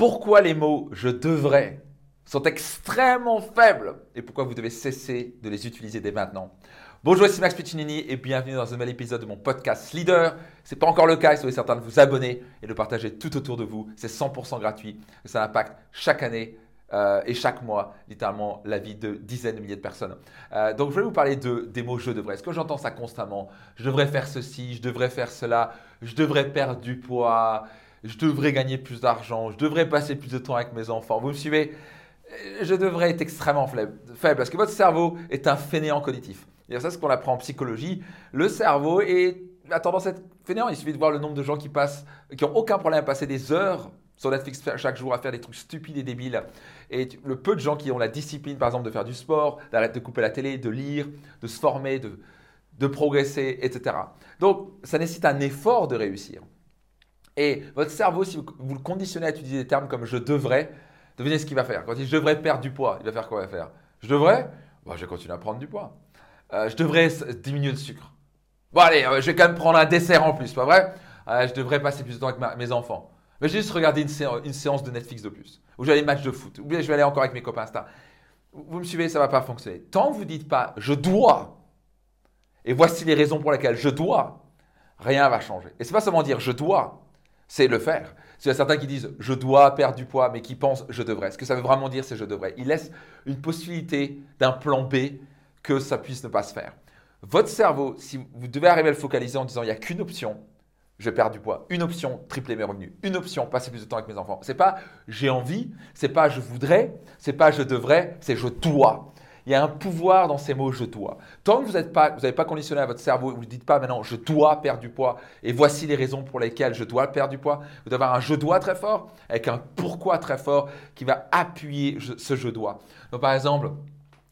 Pourquoi les mots je devrais sont extrêmement faibles et pourquoi vous devez cesser de les utiliser dès maintenant? Bonjour, ici Max Piccinini et bienvenue dans un nouvel épisode de mon podcast Leader. Ce n'est pas encore le cas, soyez certain de vous abonner et de partager tout autour de vous. C'est 100% gratuit ça impacte chaque année euh, et chaque mois, littéralement, la vie de dizaines de milliers de personnes. Euh, donc, je vais vous parler de, des mots je devrais. Est-ce que j'entends ça constamment Je devrais faire ceci, je devrais faire cela, je devrais perdre du poids, je devrais gagner plus d'argent, je devrais passer plus de temps avec mes enfants. Vous me suivez? Je devrais être extrêmement faible, parce que votre cerveau est un fainéant cognitif. Et ça, c'est ce qu'on apprend en psychologie. Le cerveau est, a tendance à être fainéant. Il suffit de voir le nombre de gens qui passent, qui n'ont aucun problème à passer des heures sur Netflix chaque jour à faire des trucs stupides et débiles. Et le peu de gens qui ont la discipline, par exemple, de faire du sport, d'arrêter de couper la télé, de lire, de se former, de, de progresser, etc. Donc, ça nécessite un effort de réussir. Et votre cerveau, si vous, le conditionnez à utiliser des termes comme je devrais, devinez ce qu'il va faire. Quand il dit je devrais perdre du poids, il va faire quoi Il va faire Je devrais? Bon, Je vais continuer à prendre du poids. Euh, je devrais diminuer le sucre. Bon, allez, euh, je vais quand même prendre un dessert en plus, pas vrai? Euh, Je devrais passer plus de temps avec mes enfants. Mais je vais juste regarder une, séance de Netflix de plus. Ou je vais aller match de foot. Ou bien je vais aller encore avec mes copains Insta. Vous me suivez, ça ne va pas fonctionner. Tant que vous ne dites pas je dois, et voici les raisons pour lesquelles je dois, rien ne va changer. Et ce n'est pas seulement dire je dois, c'est le faire. Il y a certains qui disent je dois perdre du poids, mais qui pensent je devrais. Ce que ça veut vraiment dire, c'est je devrais. Ils laissent une possibilité d'un plan B que ça puisse ne pas se faire. Votre cerveau, si vous devez arriver à le focaliser en disant il n'y a qu'une option, je perds du poids. Une option, tripler mes revenus. Une option, passer plus de temps avec mes enfants. C'est pas j'ai envie, c'est pas je voudrais, c'est pas je devrais, c'est je dois. Il y a un pouvoir dans ces mots je dois. Tant que vous n'avez pas, pas conditionné à votre cerveau, vous ne dites pas maintenant je dois perdre du poids et voici les raisons pour lesquelles je dois perdre du poids, vous devez avoir un je dois très fort avec un pourquoi très fort qui va appuyer ce je dois. Donc par exemple,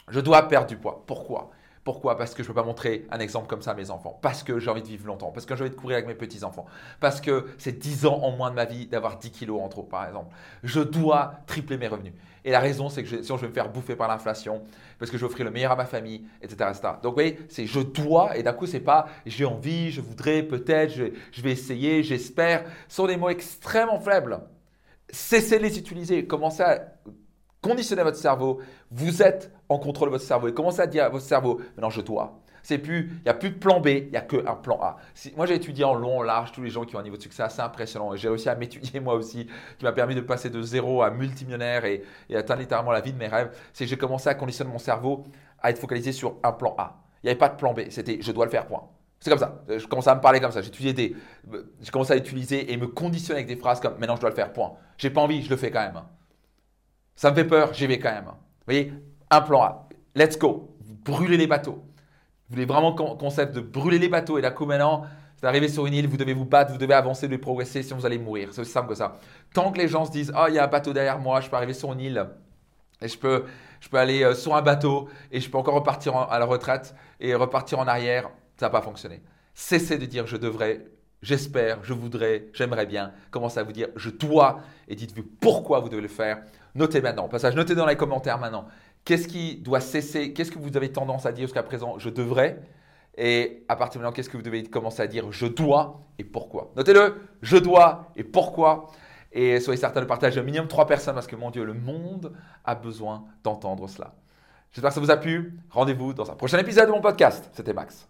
je dois perdre du poids. Pourquoi? Pourquoi? Parce que je ne peux pas montrer un exemple comme ça à mes enfants. Parce que j'ai envie de vivre longtemps. Parce que j'ai envie de courir avec mes petits-enfants. Parce que c'est 10 ans en moins de ma vie d'avoir 10 kilos en trop, par exemple. Je dois tripler mes revenus. Et la raison, c'est que sinon je vais me faire bouffer par l'inflation, parce que je vais offrir le meilleur à ma famille, etc. etc. Donc, vous voyez, c'est je dois, et d'un coup, c'est pas j'ai envie, je voudrais, peut-être, je, je, vais essayer, j'espère. Ce sont des mots extrêmement faibles. Cessez de les utiliser. Commencez à Conditionnez votre cerveau. Vous êtes en contrôle de votre cerveau. Et commencez à dire à votre cerveau, maintenant je dois. C'est plus, il n'y a plus de plan B, il n'y a qu'un plan A. moi, j'ai étudié en long, en large, tous les gens qui ont un niveau de succès assez impressionnant. J'ai réussi à m'étudier moi aussi, qui m'a permis de passer de zéro à multimillionnaire et, et atteindre littéralement la vie de mes rêves. C'est que j'ai commencé à conditionner mon cerveau à être focalisé sur un plan A. Il n'y avait pas de plan B, c'était je dois le faire, point. C'est comme ça. Je commençais à me parler comme ça. J'ai des, j'ai commencé à utiliser et me conditionner avec des phrases comme maintenant je dois le faire, point. J'ai pas envie, je le fais quand même. Ça me fait peur, j'y vais quand même. Vous voyez, un plan A. Let's go. Brûlez les bateaux. Vous voulez vraiment concept de brûler les bateaux. Et là, coup maintenant, vous arrivez sur une île, vous devez vous battre, vous devez avancer, vous devez progresser, sinon vous allez mourir. C'est aussi simple que ça. Tant que les gens se disent, oh, il y a un bateau derrière moi, je peux arriver sur une île et je peux, je peux aller euh, sur un bateau et je peux encore repartir à la retraite et repartir en arrière, ça va pas fonctionner. Cessez de dire je devrais, j'espère, je voudrais, j'aimerais bien. Commencez à vous dire je dois et dites-vous pourquoi vous devez le faire. Notez maintenant. passage, notez dans les commentaires maintenant. Qu'est-ce qui doit cesser? Qu'est-ce que vous avez tendance à dire jusqu'à présent Je devrais. Et à partir de maintenant, qu'est-ce que vous devez commencer à dire Je dois et pourquoi? Notez-le. Je dois et pourquoi? Et soyez certain de partager un minimum trois personnes parce que mon Dieu, le monde a besoin d'entendre cela. J'espère que ça vous a plu. Rendez-vous dans un prochain épisode de mon podcast. C'était Max.